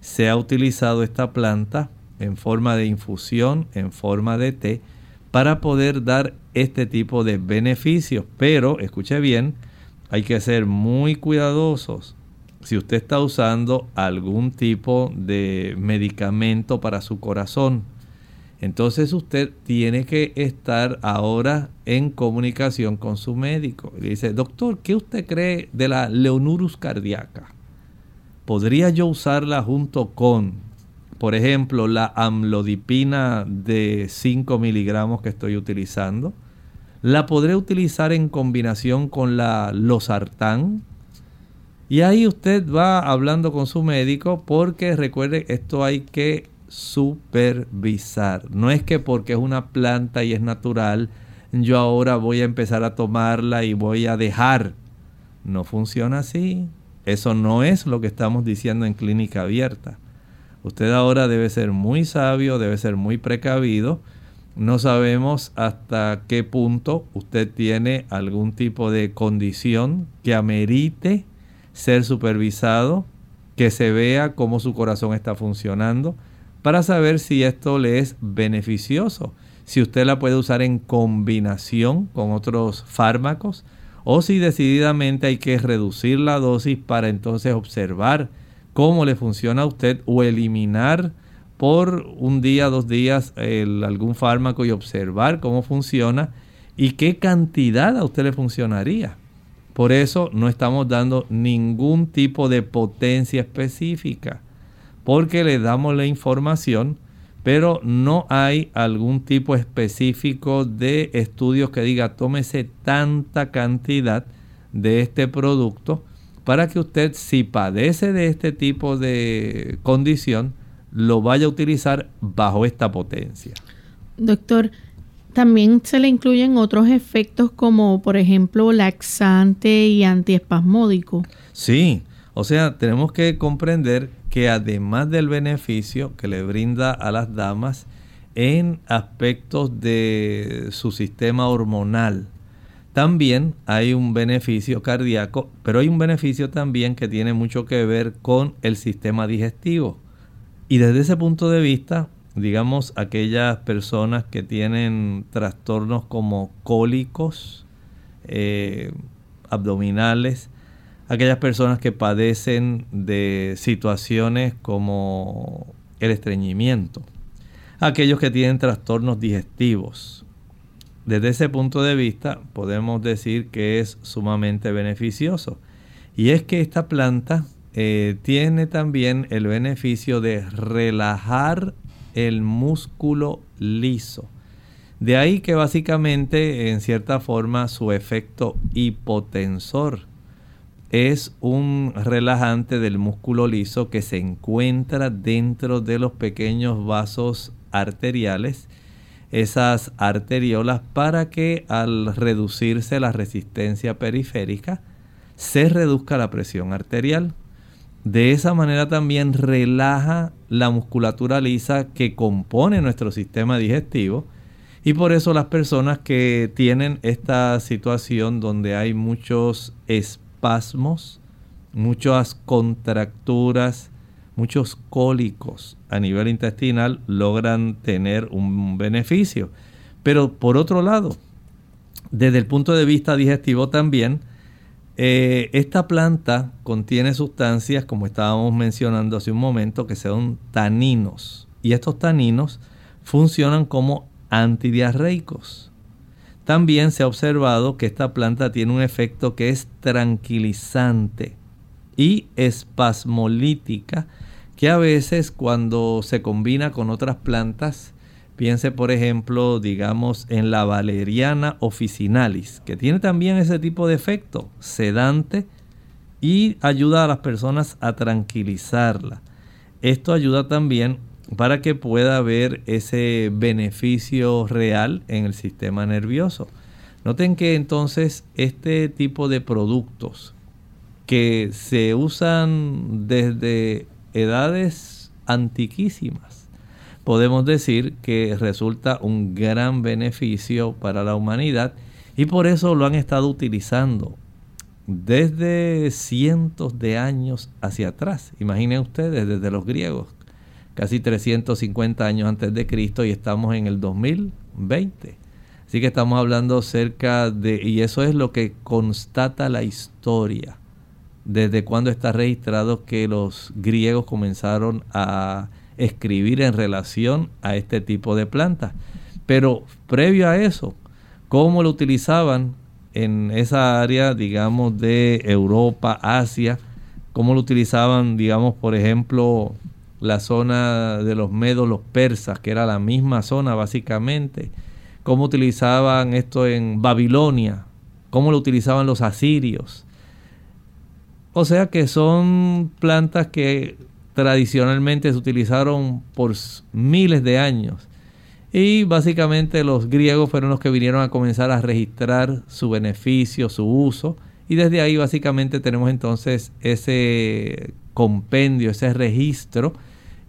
Speaker 2: se ha utilizado esta planta en forma de infusión, en forma de té, para poder dar este tipo de beneficios. Pero, escuche bien, hay que ser muy cuidadosos. Si usted está usando algún tipo de medicamento para su corazón, entonces usted tiene que estar ahora en comunicación con su médico. Le dice, doctor, ¿qué usted cree de la leonurus cardíaca? ¿Podría yo usarla junto con por ejemplo, la amlodipina de 5 miligramos que estoy utilizando, la podré utilizar en combinación con la losartán. Y ahí usted va hablando con su médico porque recuerde, esto hay que supervisar. No es que porque es una planta y es natural, yo ahora voy a empezar a tomarla y voy a dejar. No funciona así. Eso no es lo que estamos diciendo en clínica abierta. Usted ahora debe ser muy sabio, debe ser muy precavido. No sabemos hasta qué punto usted tiene algún tipo de condición que amerite ser supervisado, que se vea cómo su corazón está funcionando, para saber si esto le es beneficioso, si usted la puede usar en combinación con otros fármacos o si decididamente hay que reducir la dosis para entonces observar cómo le funciona a usted o eliminar por un día, dos días algún fármaco y observar cómo funciona y qué cantidad a usted le funcionaría. Por eso no estamos dando ningún tipo de potencia específica, porque le damos la información, pero no hay algún tipo específico de estudios que diga tómese tanta cantidad de este producto para que usted, si padece de este tipo de condición, lo vaya a utilizar bajo esta potencia.
Speaker 1: Doctor, también se le incluyen otros efectos como, por ejemplo, laxante y antiespasmódico.
Speaker 2: Sí, o sea, tenemos que comprender que además del beneficio que le brinda a las damas en aspectos de su sistema hormonal, también hay un beneficio cardíaco, pero hay un beneficio también que tiene mucho que ver con el sistema digestivo. Y desde ese punto de vista, digamos, aquellas personas que tienen trastornos como cólicos, eh, abdominales, aquellas personas que padecen de situaciones como el estreñimiento, aquellos que tienen trastornos digestivos, desde ese punto de vista podemos decir que es sumamente beneficioso. Y es que esta planta eh, tiene también el beneficio de relajar el músculo liso. De ahí que básicamente en cierta forma su efecto hipotensor es un relajante del músculo liso que se encuentra dentro de los pequeños vasos arteriales esas arteriolas para que al reducirse la resistencia periférica se reduzca la presión arterial. De esa manera también relaja la musculatura lisa que compone nuestro sistema digestivo y por eso las personas que tienen esta situación donde hay muchos espasmos, muchas contracturas, muchos cólicos a nivel intestinal logran tener un beneficio. Pero por otro lado, desde el punto de vista digestivo también, eh, esta planta contiene sustancias, como estábamos mencionando hace un momento, que son taninos. Y estos taninos funcionan como antidiarreicos. También se ha observado que esta planta tiene un efecto que es tranquilizante y espasmolítica, que a veces cuando se combina con otras plantas, piense por ejemplo, digamos, en la valeriana officinalis, que tiene también ese tipo de efecto, sedante y ayuda a las personas a tranquilizarla. Esto ayuda también para que pueda haber ese beneficio real en el sistema nervioso. Noten que entonces este tipo de productos que se usan desde edades antiquísimas, podemos decir que resulta un gran beneficio para la humanidad y por eso lo han estado utilizando desde cientos de años hacia atrás. Imaginen ustedes, desde los griegos, casi 350 años antes de Cristo y estamos en el 2020. Así que estamos hablando cerca de, y eso es lo que constata la historia, desde cuando está registrado que los griegos comenzaron a escribir en relación a este tipo de plantas. Pero previo a eso, ¿cómo lo utilizaban en esa área, digamos, de Europa, Asia? ¿Cómo lo utilizaban, digamos, por ejemplo, la zona de los medos, los persas, que era la misma zona básicamente, cómo utilizaban esto en Babilonia, cómo lo utilizaban los asirios. O sea que son plantas que tradicionalmente se utilizaron por miles de años. Y básicamente los griegos fueron los que vinieron a comenzar a registrar su beneficio, su uso. Y desde ahí básicamente tenemos entonces ese compendio, ese registro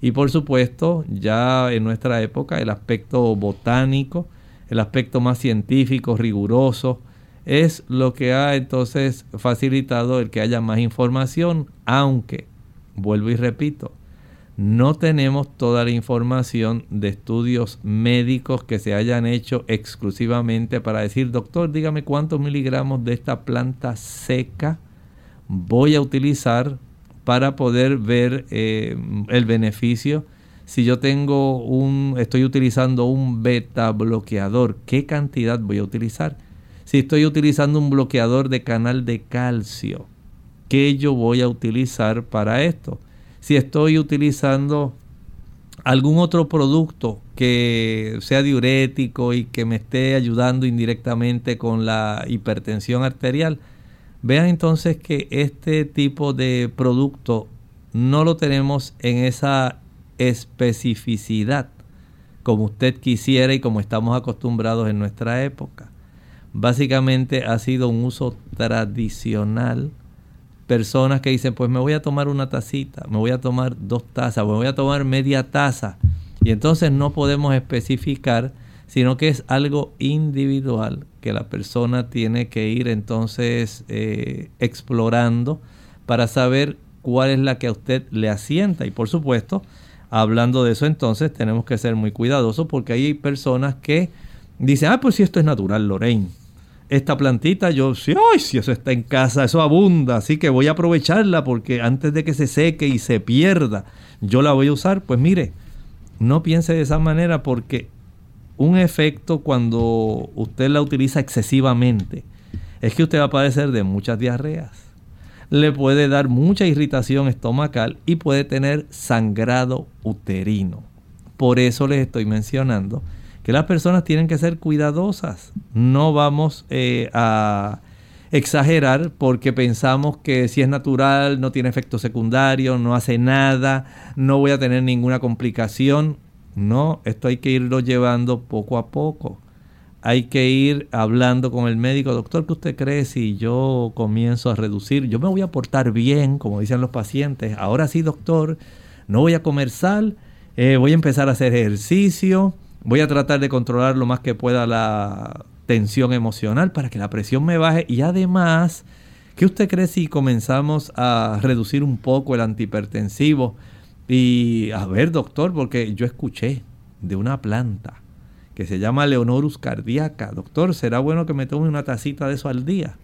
Speaker 2: y por supuesto, ya en nuestra época, el aspecto botánico, el aspecto más científico, riguroso, es lo que ha entonces facilitado el que haya más información, aunque, vuelvo y repito, no tenemos toda la información de estudios médicos que se hayan hecho exclusivamente para decir, doctor, dígame cuántos miligramos de esta planta seca voy a utilizar para poder ver eh, el beneficio. Si yo tengo un, estoy utilizando un beta bloqueador, ¿qué cantidad voy a utilizar? Si estoy utilizando un bloqueador de canal de calcio, ¿qué yo voy a utilizar para esto? Si estoy utilizando algún otro producto que sea diurético y que me esté ayudando indirectamente con la hipertensión arterial, Vean entonces que este tipo de producto no lo tenemos en esa especificidad como usted quisiera y como estamos acostumbrados en nuestra época. Básicamente ha sido un uso tradicional. Personas que dicen, pues me voy a tomar una tacita, me voy a tomar dos tazas, me voy a tomar media taza. Y entonces no podemos especificar sino que es algo individual que la persona tiene que ir entonces eh, explorando para saber cuál es la que a usted le asienta. Y por supuesto, hablando de eso entonces tenemos que ser muy cuidadosos porque hay personas que dicen, ah, pues si esto es natural, Lorraine. Esta plantita, yo, sí, ay, si eso está en casa, eso abunda, así que voy a aprovecharla porque antes de que se seque y se pierda, yo la voy a usar. Pues mire, no piense de esa manera porque un efecto cuando usted la utiliza excesivamente es que usted va a padecer de muchas diarreas. Le puede dar mucha irritación estomacal y puede tener sangrado uterino. Por eso les estoy mencionando que las personas tienen que ser cuidadosas. No vamos eh, a exagerar porque pensamos que si es natural no tiene efecto secundario, no hace nada, no voy a tener ninguna complicación. No, esto hay que irlo llevando poco a poco. Hay que ir hablando con el médico, doctor, ¿qué usted cree si yo comienzo a reducir? Yo me voy a portar bien, como dicen los pacientes. Ahora sí, doctor, no voy a comer sal, eh, voy a empezar a hacer ejercicio, voy a tratar de controlar lo más que pueda la tensión emocional para que la presión me baje y además, ¿qué usted cree si comenzamos a reducir un poco el antihipertensivo? Y a ver, doctor, porque yo escuché de una planta que se llama Leonorus cardiaca. Doctor, ¿será bueno que me tome una tacita de eso al día?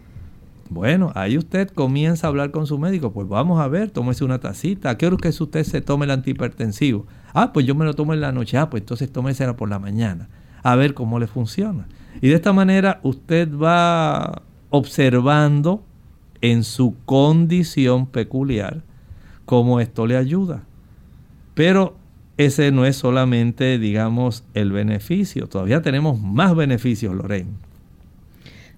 Speaker 2: Bueno, ahí usted comienza a hablar con su médico. Pues vamos a ver, tómese una tacita. ¿A qué hora que usted se tome el antihipertensivo? Ah, pues yo me lo tomo en la noche. Ah, pues entonces tómesela por la mañana. A ver cómo le funciona. Y de esta manera usted va observando en su condición peculiar cómo esto le ayuda. Pero ese no es solamente, digamos, el beneficio. Todavía tenemos más beneficios, Lorraine.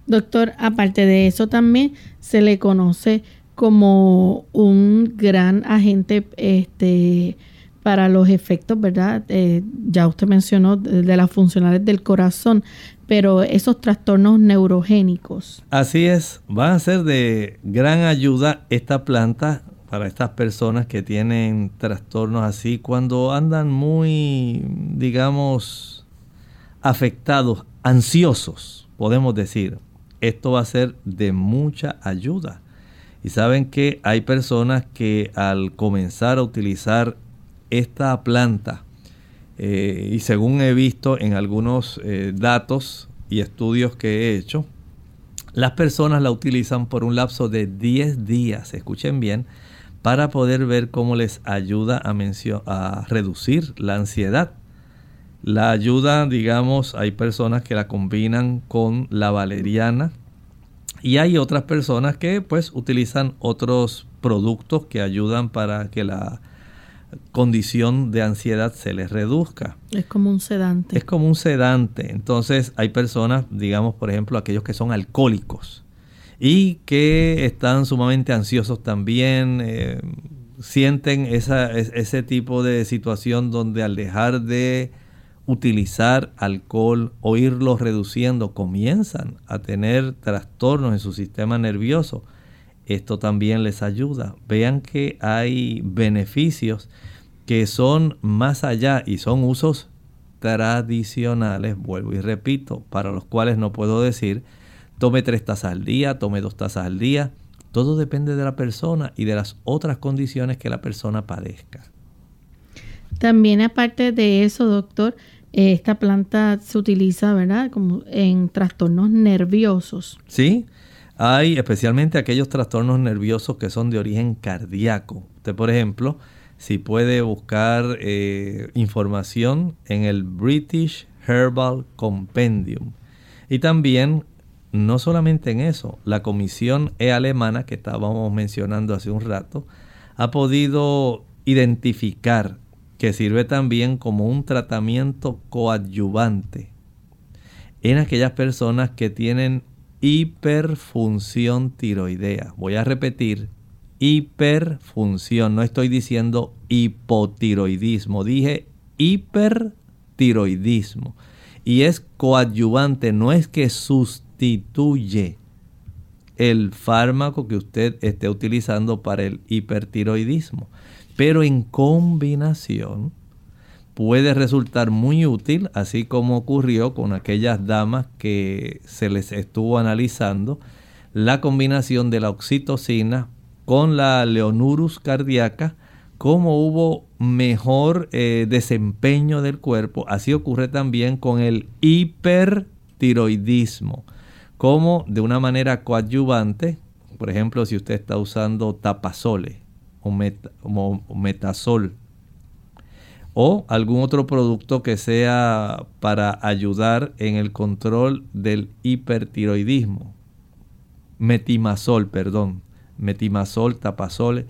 Speaker 1: Doctor, aparte de eso también se le conoce como un gran agente este, para los efectos, ¿verdad? Eh, ya usted mencionó de, las funcionales del corazón, pero esos trastornos neurogénicos.
Speaker 2: Así es, va a ser de gran ayuda esta planta para estas personas que tienen trastornos así cuando andan muy, digamos, afectados, ansiosos, podemos decir esto va a ser de mucha ayuda. Y saben que hay personas que al comenzar a utilizar esta planta, eh, y según he visto en algunos eh, datos y estudios que he hecho, las personas la utilizan por un lapso de 10 días, escuchen bien, para poder ver cómo les ayuda a, a reducir la ansiedad. La ayuda, digamos, hay personas que la combinan con la valeriana y hay otras personas que pues utilizan otros productos que ayudan para que la condición de ansiedad se les reduzca.
Speaker 1: Es como un sedante.
Speaker 2: Es como un sedante. Entonces hay personas, digamos por ejemplo aquellos que son alcohólicos y que están sumamente ansiosos también, eh, sienten ese tipo de situación donde al dejar de utilizar alcohol o irlo reduciendo, comienzan a tener trastornos en su sistema nervioso. Esto también les ayuda. Vean que hay beneficios que son más allá y son usos tradicionales, vuelvo y repito, para los cuales no puedo decir tome tres tazas al día, tome dos tazas al día. Todo depende de la persona y de las otras condiciones que la persona padezca.
Speaker 1: También aparte de eso, doctor, esta planta se utiliza, ¿verdad? Como en trastornos nerviosos.
Speaker 2: Sí, hay especialmente aquellos trastornos nerviosos que son de origen cardíaco. Usted, por ejemplo, si puede buscar eh, información en el British Herbal Compendium. Y también, no solamente en eso, la comisión E alemana que estábamos mencionando hace un rato, ha podido identificar que sirve también como un tratamiento coadyuvante en aquellas personas que tienen hiperfunción tiroidea. Voy a repetir, hiperfunción, no estoy diciendo hipotiroidismo, dije hipertiroidismo. Y es coadyuvante, no es que sustituye el fármaco que usted esté utilizando para el hipertiroidismo pero en combinación puede resultar muy útil, así como ocurrió con aquellas damas que se les estuvo analizando, la combinación de la oxitocina con la leonurus cardíaca, cómo hubo mejor eh, desempeño del cuerpo. Así ocurre también con el hipertiroidismo, como de una manera coadyuvante, por ejemplo, si usted está usando tapasole, o, metasol o algún otro producto que sea para ayudar en el control del hipertiroidismo. Metimazol, perdón. Metimazol, tapazol.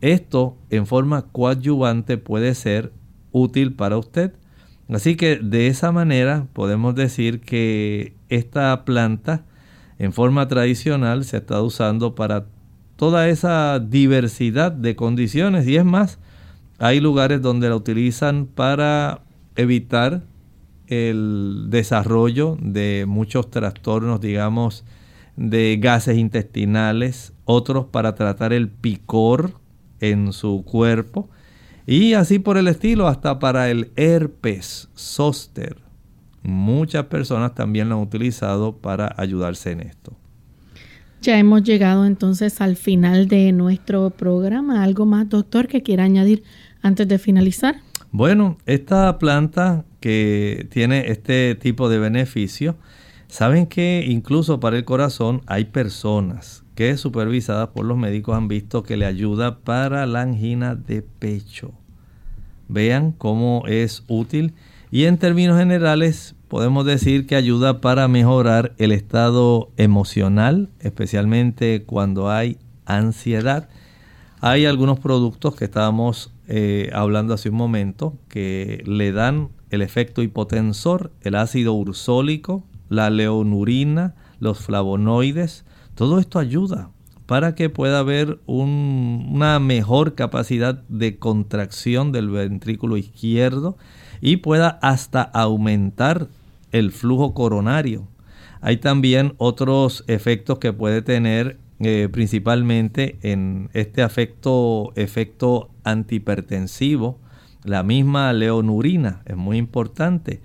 Speaker 2: Esto en forma coadyuvante puede ser útil para usted. Así que de esa manera podemos decir que esta planta en forma tradicional se está usando para toda esa diversidad de condiciones y es más, hay lugares donde la utilizan para evitar el desarrollo de muchos trastornos, digamos, de gases intestinales, otros para tratar el picor en su cuerpo y así por el estilo hasta para el herpes zóster. Muchas personas también lo han utilizado para ayudarse en esto.
Speaker 1: Ya hemos llegado entonces al final de nuestro programa. ¿Algo más, doctor, que quiera añadir antes de finalizar?
Speaker 2: Bueno, esta planta que tiene este tipo de beneficio, saben que incluso para el corazón hay personas que supervisadas por los médicos han visto que le ayuda para la angina de pecho. Vean cómo es útil y en términos generales podemos decir que ayuda para mejorar el estado emocional, especialmente cuando hay ansiedad. Hay algunos productos que estábamos eh, hablando hace un momento que le dan el efecto hipotensor, el ácido ursólico, la leonurina, los flavonoides. Todo esto ayuda para que pueda haber una mejor capacidad de contracción del ventrículo izquierdo y pueda hasta aumentar el flujo coronario. Hay también otros efectos que puede tener eh, principalmente en este efecto antihipertensivo. La misma leonurina es muy importante.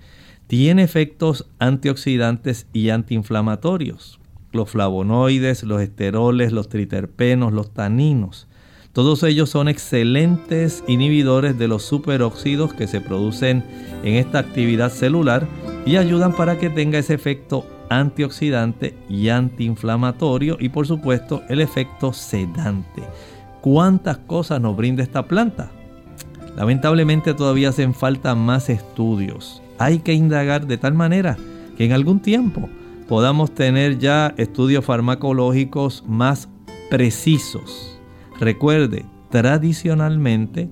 Speaker 2: Tiene efectos antioxidantes y antiinflamatorios. Los flavonoides, los esteroles, los triterpenos, los taninos. Todos ellos son excelentes inhibidores de los superóxidos que se producen en esta actividad celular y ayudan para que tenga ese efecto antioxidante y antiinflamatorio y por supuesto el efecto sedante. ¿Cuántas cosas nos brinda esta planta? Lamentablemente todavía hacen falta más estudios. Hay que indagar de tal manera que en algún tiempo podamos tener ya estudios farmacológicos más precisos Recuerde, tradicionalmente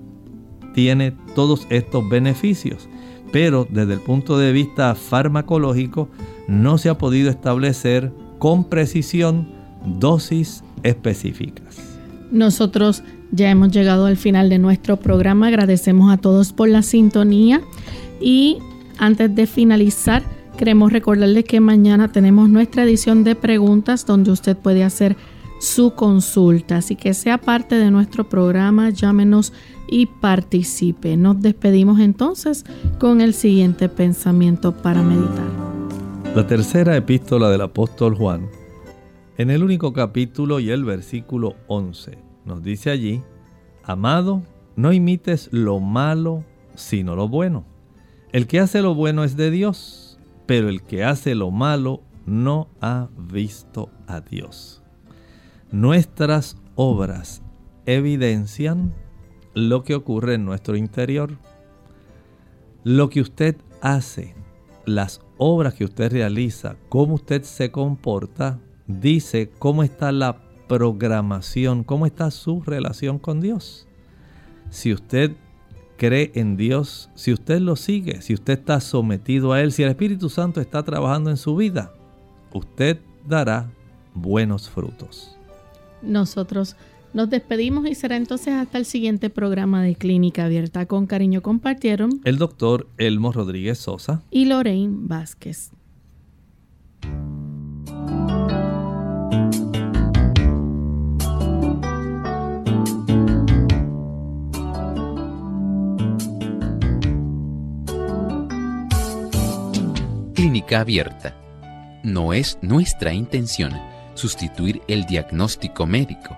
Speaker 2: tiene todos estos beneficios, pero desde el punto de vista farmacológico no se ha podido establecer con precisión dosis específicas.
Speaker 1: Nosotros ya hemos llegado al final de nuestro programa. Agradecemos a todos por la sintonía y antes de finalizar, queremos recordarles que mañana tenemos nuestra edición de preguntas donde usted puede hacer su consulta. Así que sea parte de nuestro programa, llámenos y participe. Nos despedimos entonces con el siguiente pensamiento para meditar.
Speaker 2: La tercera epístola del apóstol Juan, en el único capítulo y el versículo 11, nos dice allí, Amado, no imites lo malo, sino lo bueno. El que hace lo bueno es de Dios, pero el que hace lo malo no ha visto a Dios. Nuestras obras evidencian lo que ocurre en nuestro interior. Lo que usted hace, las obras que usted realiza, cómo usted se comporta, dice cómo está la programación, cómo está su relación con Dios. Si usted cree en Dios, si usted lo sigue, si usted está sometido a Él, si el Espíritu Santo está trabajando en su vida, usted dará buenos frutos.
Speaker 1: Nosotros nos despedimos y será entonces hasta el siguiente programa de Clínica Abierta. Con cariño compartieron
Speaker 2: el doctor Elmo Rodríguez Sosa
Speaker 1: y Lorraine Vázquez.
Speaker 6: Clínica Abierta. No es nuestra intención sustituir el diagnóstico médico.